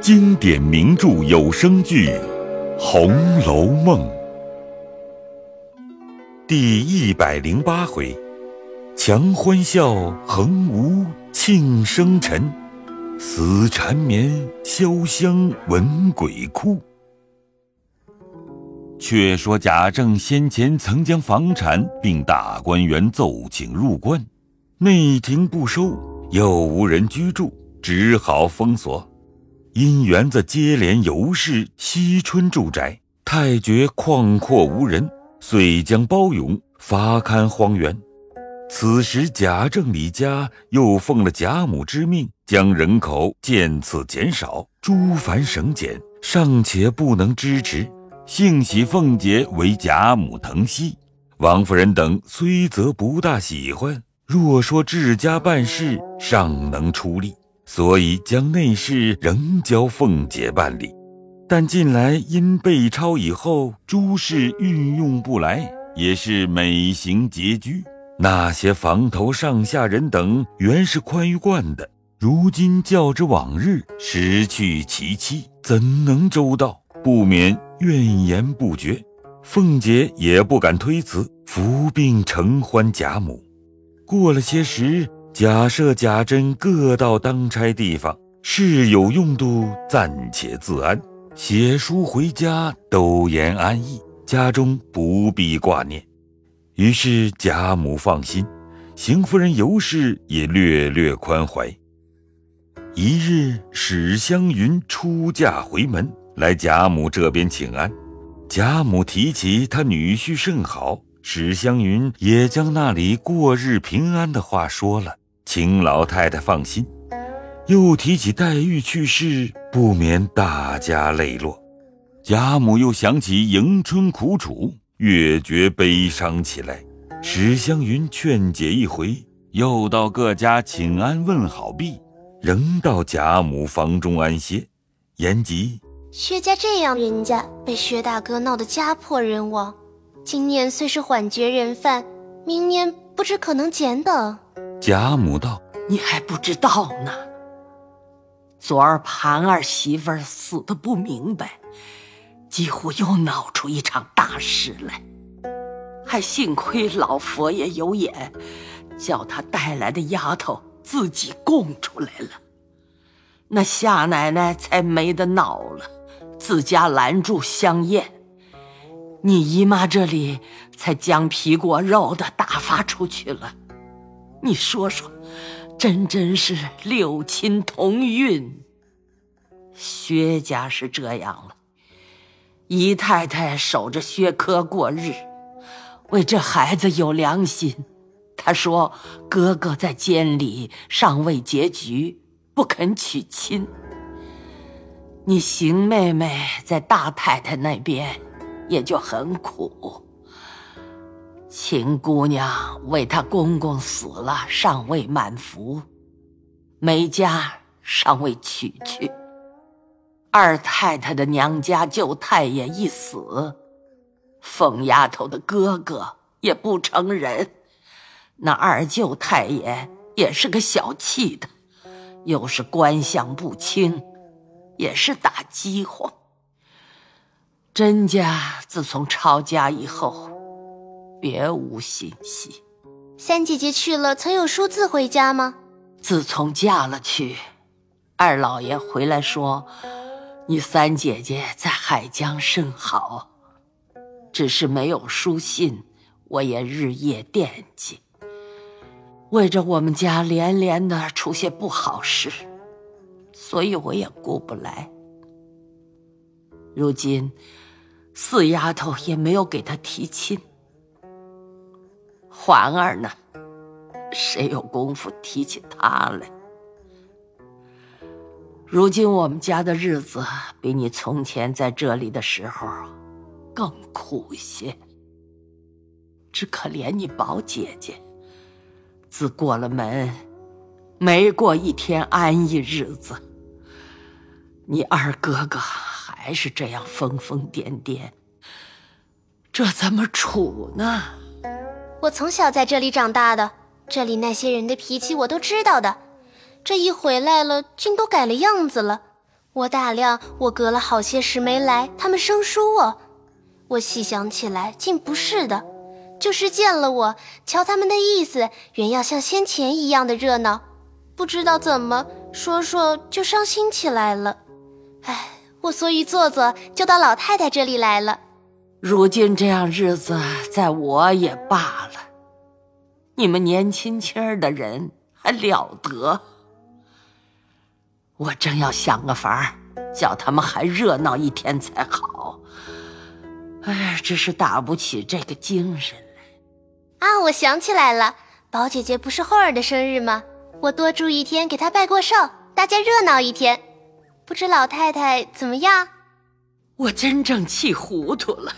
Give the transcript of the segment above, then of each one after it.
经典名著有声剧《红楼梦》第一百零八回：强欢笑，横无庆生辰；死缠绵，潇湘闻鬼哭。却说贾政先前曾将房产并大观园奏请入关，内廷不收，又无人居住，只好封锁。因园子接连尤氏惜春住宅，太觉旷阔无人，遂将包勇发看荒园。此时贾政李家又奉了贾母之命，将人口渐次减少，诸繁省减，尚且不能支持。幸喜凤姐为贾母疼惜，王夫人等虽则不大喜欢，若说治家办事尚能出力，所以将内事仍交凤姐办理。但近来因被抄以后，诸事运用不来，也是每行拮据。那些房头上下人等原是宽裕惯的，如今较之往日失去其妻，怎能周到？不免。怨言不绝，凤姐也不敢推辞，伏病承欢贾母。过了些时，假设、贾珍各到当差地方，事有用度，暂且自安。写书回家，都言安逸，家中不必挂念。于是贾母放心，邢夫人尤氏也略略宽怀。一日，史湘云出嫁回门。来贾母这边请安，贾母提起他女婿甚好，史湘云也将那里过日平安的话说了，请老太太放心。又提起黛玉去世，不免大家泪落。贾母又想起迎春苦楚，越觉悲伤起来。史湘云劝解一回，又到各家请安问好毕，仍到贾母房中安歇，言及。薛家这样，人家被薛大哥闹得家破人亡。今年虽是缓绝人犯，明年不知可能减等。贾母道：“你还不知道呢。昨儿盘儿媳妇儿死的不明白，几乎又闹出一场大事来。还幸亏老佛爷有眼，叫他带来的丫头自己供出来了，那夏奶奶才没得闹了。”自家拦住香艳，你姨妈这里才将皮果肉的打发出去了。你说说，真真是六亲同运。薛家是这样了，姨太太守着薛科过日，为这孩子有良心。她说哥哥在监里尚未结局，不肯娶亲。你邢妹妹在大太太那边，也就很苦。秦姑娘为她公公死了，尚未满服，梅家尚未娶去。二太太的娘家舅太爷一死，凤丫头的哥哥也不成人。那二舅太爷也是个小气的，又是官相不清。也是打饥荒。甄家自从抄家以后，别无信息。三姐姐去了，曾有书字回家吗？自从嫁了去，二老爷回来说，你三姐姐在海江甚好，只是没有书信，我也日夜惦记。为着我们家连连的出些不好事。所以我也顾不来。如今四丫头也没有给他提亲，环儿呢？谁有功夫提起她来？如今我们家的日子比你从前在这里的时候更苦些。只可怜你宝姐姐，自过了门，没过一天安逸日子。你二哥哥还是这样疯疯癫癫，这怎么处呢？我从小在这里长大的，这里那些人的脾气我都知道的。这一回来了，竟都改了样子了。我打量我隔了好些时没来，他们生疏我。我细想起来，竟不是的，就是见了我，瞧他们的意思，原要像先前一样的热闹。不知道怎么说说就伤心起来了。唉，我所以坐坐就到老太太这里来了。如今这样日子，在我也罢了。你们年轻轻儿的人还了得？我正要想个法儿，叫他们还热闹一天才好。哎，只是打不起这个精神来。啊，我想起来了，宝姐姐不是后儿的生日吗？我多住一天，给她拜过寿，大家热闹一天。不知老太太怎么样？我真正气糊涂了。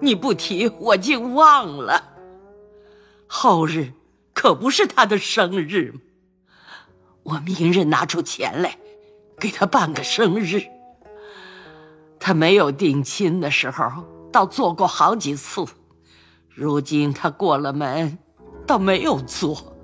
你不提，我竟忘了。后日可不是她的生日吗？我明日拿出钱来，给他办个生日。他没有定亲的时候，倒做过好几次；如今他过了门，倒没有做。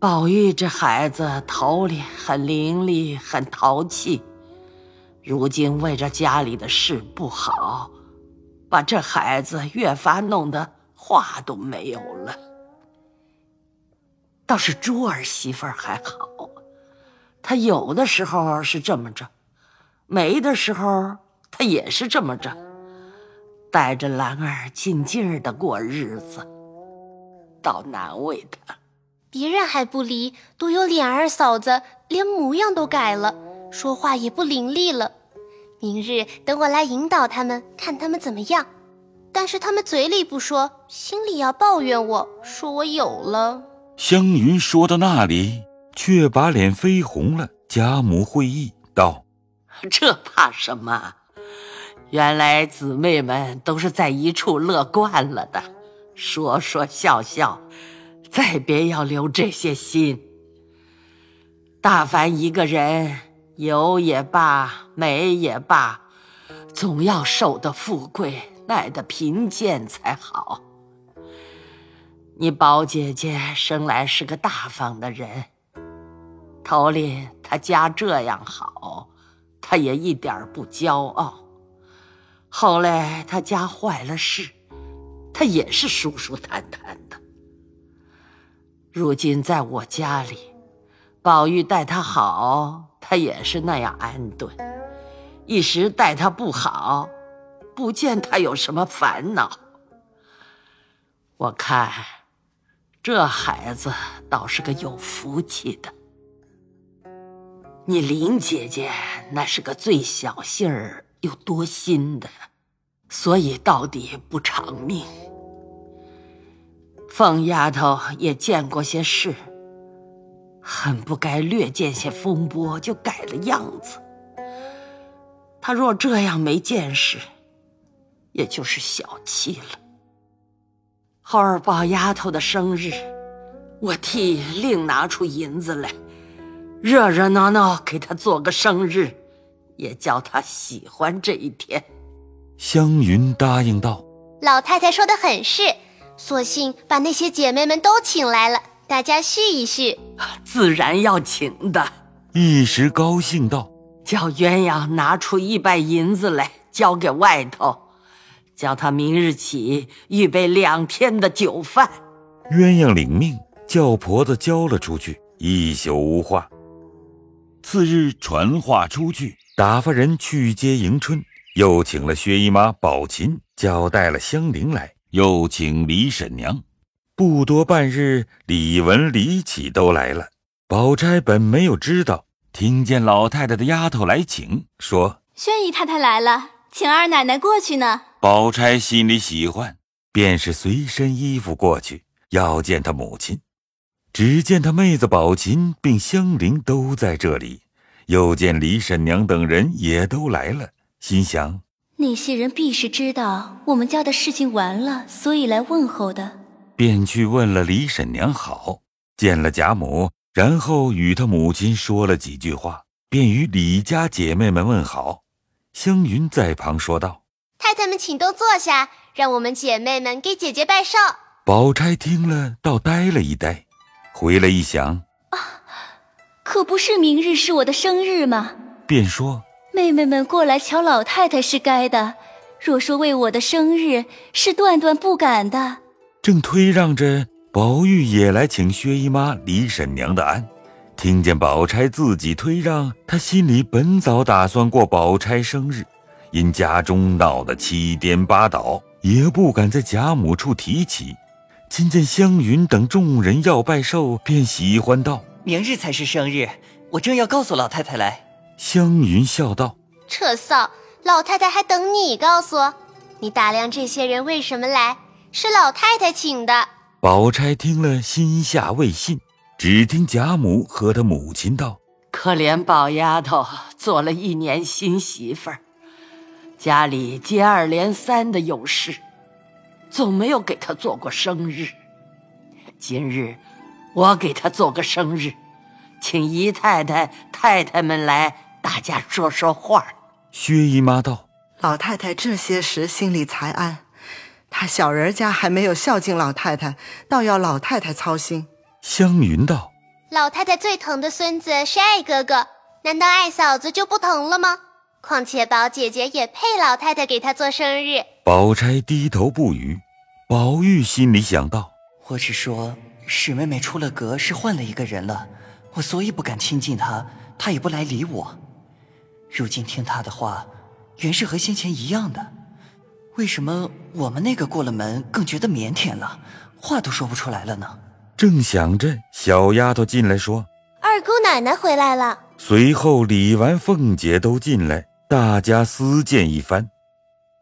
宝玉这孩子头里很伶俐，很淘气，如今为着家里的事不好，把这孩子越发弄得话都没有了。倒是珠儿媳妇儿还好，她有的时候是这么着，没的时候她也是这么着，带着兰儿静静的过日子，倒难为她。别人还不离，独有琏二嫂子连模样都改了，说话也不伶俐了。明日等我来引导他们，看他们怎么样。但是他们嘴里不说，心里要抱怨我，说我有了。湘云说到那里，却把脸绯红了。贾母会意道：“这怕什么？原来姊妹们都是在一处乐惯了的，说说笑笑，再别要留这些心。大凡一个人，有也罢，没也罢，总要守得富贵，耐得贫贱才好。”你宝姐姐生来是个大方的人，头里她家这样好，她也一点不骄傲；后来她家坏了事，她也是舒舒坦坦的。如今在我家里，宝玉待她好，她也是那样安顿；一时待她不好，不见她有什么烦恼。我看。这孩子倒是个有福气的。你林姐姐那是个最小性儿又多心的，所以到底不偿命。凤丫头也见过些事，很不该略见些风波就改了样子。他若这样没见识，也就是小气了。后儿宝丫头的生日，我替另拿出银子来，热热闹闹给她做个生日，也叫她喜欢这一天。湘云答应道：“老太太说的很是，索性把那些姐妹们都请来了，大家叙一叙。自然要请的。”一时高兴道：“叫鸳鸯拿出一百银子来，交给外头。”叫他明日起预备两天的酒饭。鸳鸯领命，叫婆子交了出去，一宿无话。次日传话出去，打发人去接迎春，又请了薛姨妈、宝琴，叫带了香菱来，又请李婶娘。不多半日，李文、李启都来了。宝钗本没有知道，听见老太太的丫头来请，说：“宣姨太太来了，请二奶奶过去呢。”宝钗心里喜欢，便是随身衣服过去要见她母亲。只见她妹子宝琴并香菱都在这里，又见李婶娘等人也都来了，心想那些人必是知道我们家的事情完了，所以来问候的，便去问了李婶娘好，见了贾母，然后与她母亲说了几句话，便与李家姐妹们问好。湘云在旁说道。太太们，请都坐下，让我们姐妹们给姐姐拜寿。宝钗听了，倒呆了一呆，回来一想，啊，可不是明日是我的生日吗？便说：“妹妹们过来瞧老太太是该的，若说为我的生日，是断断不敢的。”正推让着，宝玉也来请薛姨妈、李婶娘的安。听见宝钗自己推让，她心里本早打算过宝钗生日，因家中闹得七颠八倒，也不敢在贾母处提起。今见湘云等众人要拜寿，便喜欢道：“明日才是生日，我正要告诉老太太来。”湘云笑道：“扯臊，老太太还等你告诉。你打量这些人为什么来？是老太太请的。”宝钗听了，心下未信，只听贾母和她母亲道：“可怜宝丫头做了一年新媳妇儿，家里接二连三的有事。”总没有给她做过生日，今日我给她做个生日，请姨太太、太太们来，大家说说话。薛姨妈道：“老太太这些时心里才安，她小人家还没有孝敬老太太，倒要老太太操心。”湘云道：“老太太最疼的孙子是爱哥哥，难道爱嫂子就不疼了吗？况且宝姐姐也配老太太给她做生日。”宝钗低头不语，宝玉心里想到：“我只说史妹妹出了阁，是换了一个人了，我所以不敢亲近她，她也不来理我。如今听她的话，原是和先前一样的。为什么我们那个过了门，更觉得腼腆了，话都说不出来了呢？”正想着，小丫头进来说：“二姑奶奶回来了。”随后李纨、凤姐都进来，大家私见一番。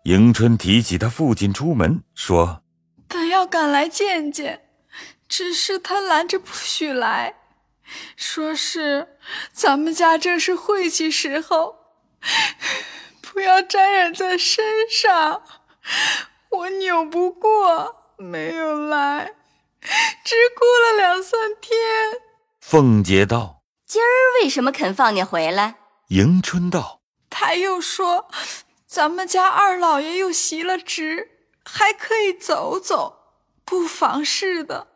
迎春提起她父亲出门，说：“他要赶来见见，只是他拦着不许来，说是咱们家正是晦气时候，不要沾染在身上。我扭不过，没有来，只哭了两三天。”凤姐道：“今儿为什么肯放你回来？”迎春道：“他又说。”咱们家二老爷又袭了职，还可以走走，不妨事的，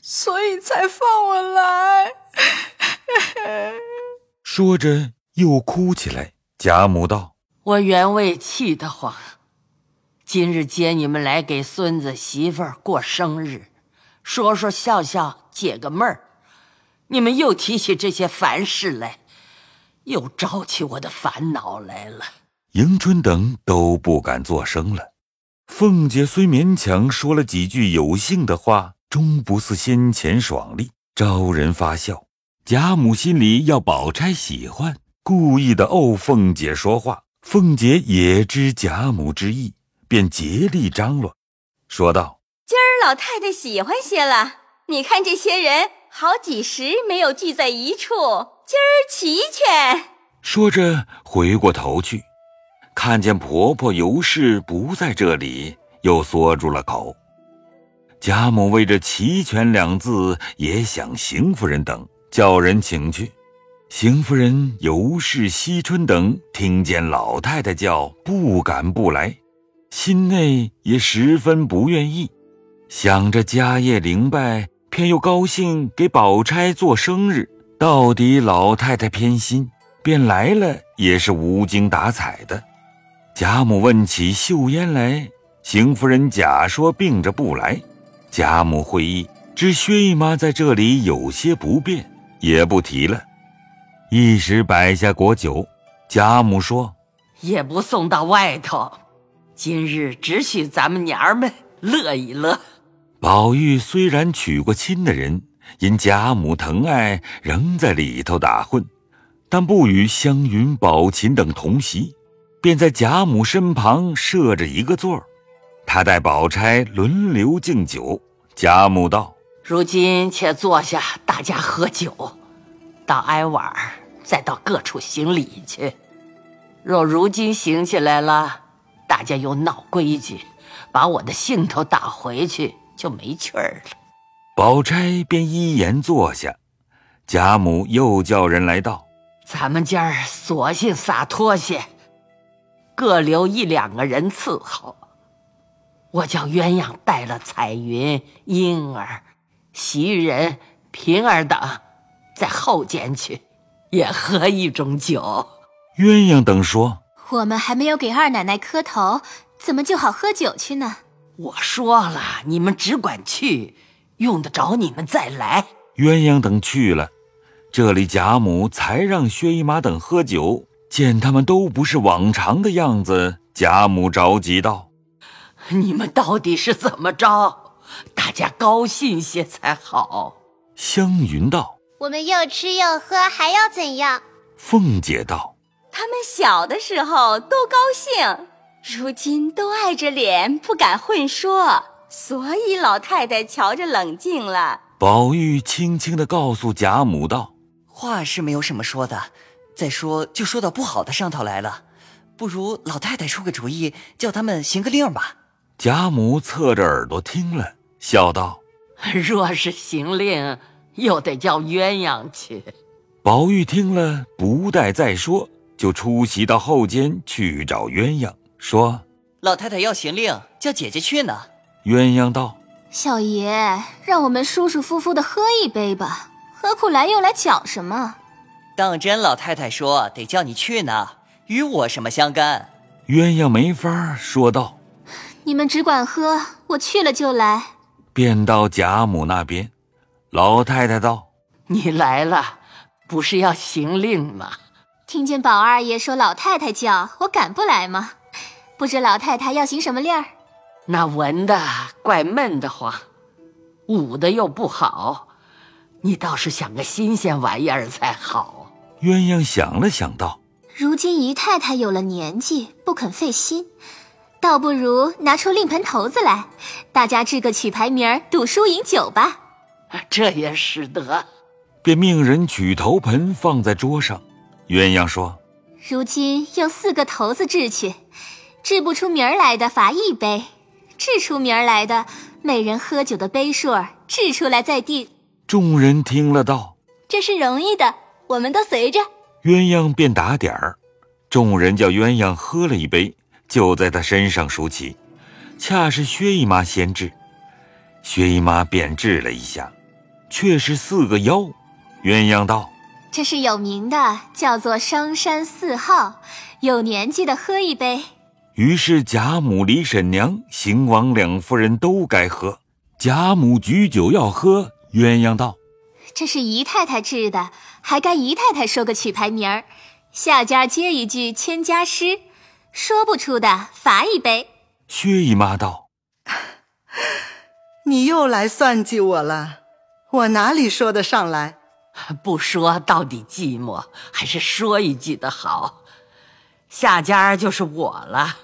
所以才放我来。说着又哭起来。贾母道：“我原为气得慌，今日接你们来给孙子媳妇儿过生日，说说笑笑，解个闷儿，你们又提起这些烦事来，又招起我的烦恼来了。”迎春等都不敢作声了。凤姐虽勉强说了几句有兴的话，终不似先前爽利，招人发笑。贾母心里要宝钗喜欢，故意的怄凤姐说话。凤姐也知贾母之意，便竭力张罗，说道：“今儿老太太喜欢些了。你看这些人，好几时没有聚在一处，今儿齐全。”说着回过头去。看见婆婆尤氏不在这里，又缩住了口。贾母为这“齐全”两字，也想邢夫人等，叫人请去。邢夫人、尤氏、惜春等听见老太太叫，不敢不来，心内也十分不愿意。想着家业灵败，偏又高兴给宝钗做生日，到底老太太偏心，便来了也是无精打采的。贾母问起秀烟来，邢夫人假说病着不来。贾母会意，知薛姨妈在这里有些不便，也不提了。一时摆下果酒，贾母说：“也不送到外头，今日只许咱们娘儿们乐一乐。”宝玉虽然娶过亲的人，因贾母疼爱，仍在里头打混，但不与湘云、宝琴等同席。便在贾母身旁设着一个座儿，他带宝钗轮流敬酒。贾母道：“如今且坐下，大家喝酒，到挨晚再到各处行礼去。若如今行起来了，大家又闹规矩，把我的兴头打回去，就没趣儿了。”宝钗便依言坐下。贾母又叫人来道：“咱们家儿索性洒脱些。”各留一两个人伺候，我叫鸳鸯带了彩云、莺儿、袭人、平儿等，在后间去，也喝一种酒。鸳鸯等说：“我们还没有给二奶奶磕头，怎么就好喝酒去呢？”我说了，你们只管去，用得着你们再来。鸳鸯等去了，这里贾母才让薛姨妈等喝酒。见他们都不是往常的样子，贾母着急道：“你们到底是怎么着？大家高兴些才好。”湘云道：“我们又吃又喝，还要怎样？”凤姐道：“他们小的时候都高兴，如今都爱着脸，不敢混说，所以老太太瞧着冷静了。”宝玉轻轻的告诉贾母道：“话是没有什么说的。”再说，就说到不好的上头来了，不如老太太出个主意，叫他们行个令吧。贾母侧着耳朵听了，笑道：“若是行令，又得叫鸳鸯去。”宝玉听了，不待再说，就出席到后间去找鸳鸯，说：“老太太要行令，叫姐姐去呢。”鸳鸯道：“小爷，让我们舒舒服服的喝一杯吧，何苦来又来搅什么？”当真老太太说得叫你去呢，与我什么相干？鸳鸯没法说道：“你们只管喝，我去了就来。”便到贾母那边，老太太道：“你来了，不是要行令吗？”听见宝二爷说老太太叫我，敢不来吗？不知老太太要行什么令儿？那文的怪闷得慌，武的又不好，你倒是想个新鲜玩意儿才好。鸳鸯想了想，道：“如今姨太太有了年纪，不肯费心，倒不如拿出令盆头子来，大家制个曲牌名赌输赢酒吧。这也使得。”便命人取头盆放在桌上。鸳鸯说：“如今用四个头子掷去，掷不出名儿来的罚一杯，掷出名儿来的每人喝酒的杯数掷出来再定。”众人听了道：“这是容易的。”我们都随着鸳鸯便打点儿，众人叫鸳鸯喝了一杯，就在他身上数起，恰是薛姨妈先掷，薛姨妈便掷了一下，却是四个腰。鸳鸯道：“这是有名的，叫做商山四号，有年纪的喝一杯。”于是贾母、李婶娘、邢王两夫人都该喝。贾母举酒要喝，鸳鸯道。这是姨太太制的，还该姨太太说个曲牌名儿。下家接一句千家诗，说不出的罚一杯。薛姨妈道：“ 你又来算计我了，我哪里说得上来？不说到底寂寞，还是说一句的好。下家就是我了，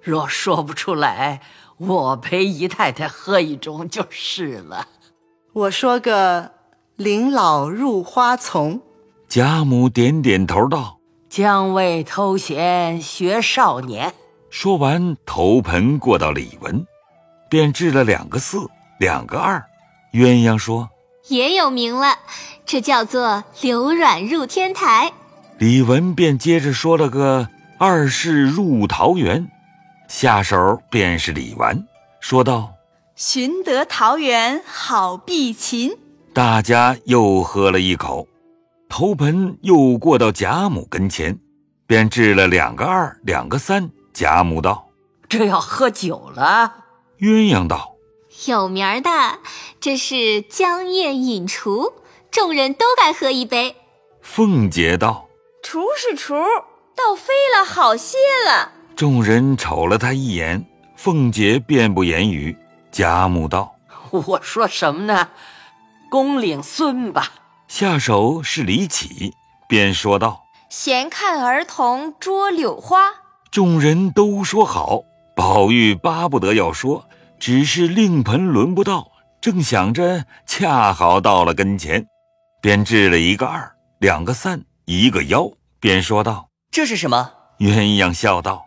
若说不出来，我陪姨太太喝一盅就是了。我说个。”临老入花丛，贾母点点头道：“将为偷闲学少年。”说完，头盆过到李文，便掷了两个四，两个二。鸳鸯说：“也有名了，这叫做流软入天台。”李文便接着说了个二世入桃园，下手便是李纨，说道：“寻得桃园好避秦。”大家又喝了一口，头盆又过到贾母跟前，便掷了两个二，两个三。贾母道：“这要喝酒了。”鸳鸯道：“有名儿的，这是江宴饮厨，众人都该喝一杯。”凤姐道：“厨是厨，倒飞了好些了。”众人瞅了他一眼，凤姐便不言语。贾母道：“我说什么呢？”公领孙吧，下手是李启，便说道：“闲看儿童捉柳花。”众人都说好。宝玉巴不得要说，只是令盆轮不到，正想着，恰好到了跟前，便掷了一个二，两个三，一个幺，便说道：“这是什么？”鸳鸯笑道：“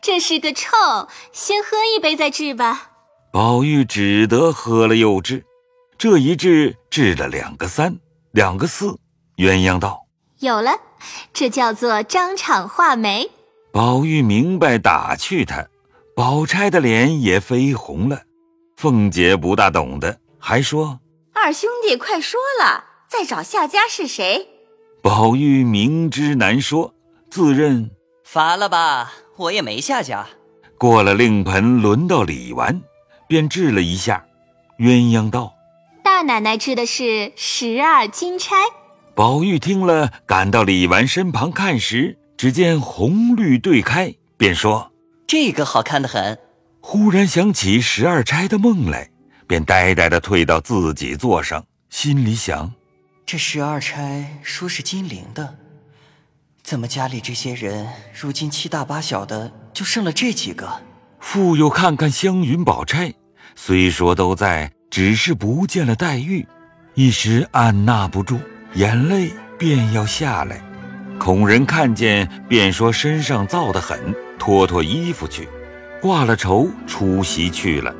这是个臭，先喝一杯再治吧。”宝玉只得喝了又治。这一掷掷了两个三，两个四。鸳鸯道：“有了，这叫做张敞画眉。”宝玉明白打趣他，宝钗的脸也绯红了。凤姐不大懂的，还说：“二兄弟快说了，再找下家是谁？宝玉明知难说，自认乏了吧，我也没下家。过了令盆，轮到李纨，便治了一下。鸳鸯道：“大奶奶治的是十二金钗。”宝玉听了，赶到李纨身旁看时，只见红绿对开，便说：“这个好看的很。”忽然想起十二钗的梦来，便呆呆的退到自己座上，心里想：这十二钗说是金陵的，怎么家里这些人如今七大八小的，就剩了这几个？复又看看湘云宝钗，虽说都在，只是不见了黛玉，一时按捺不住。眼泪便要下来，孔人看见，便说身上燥得很，脱脱衣服去，挂了绸出席去了。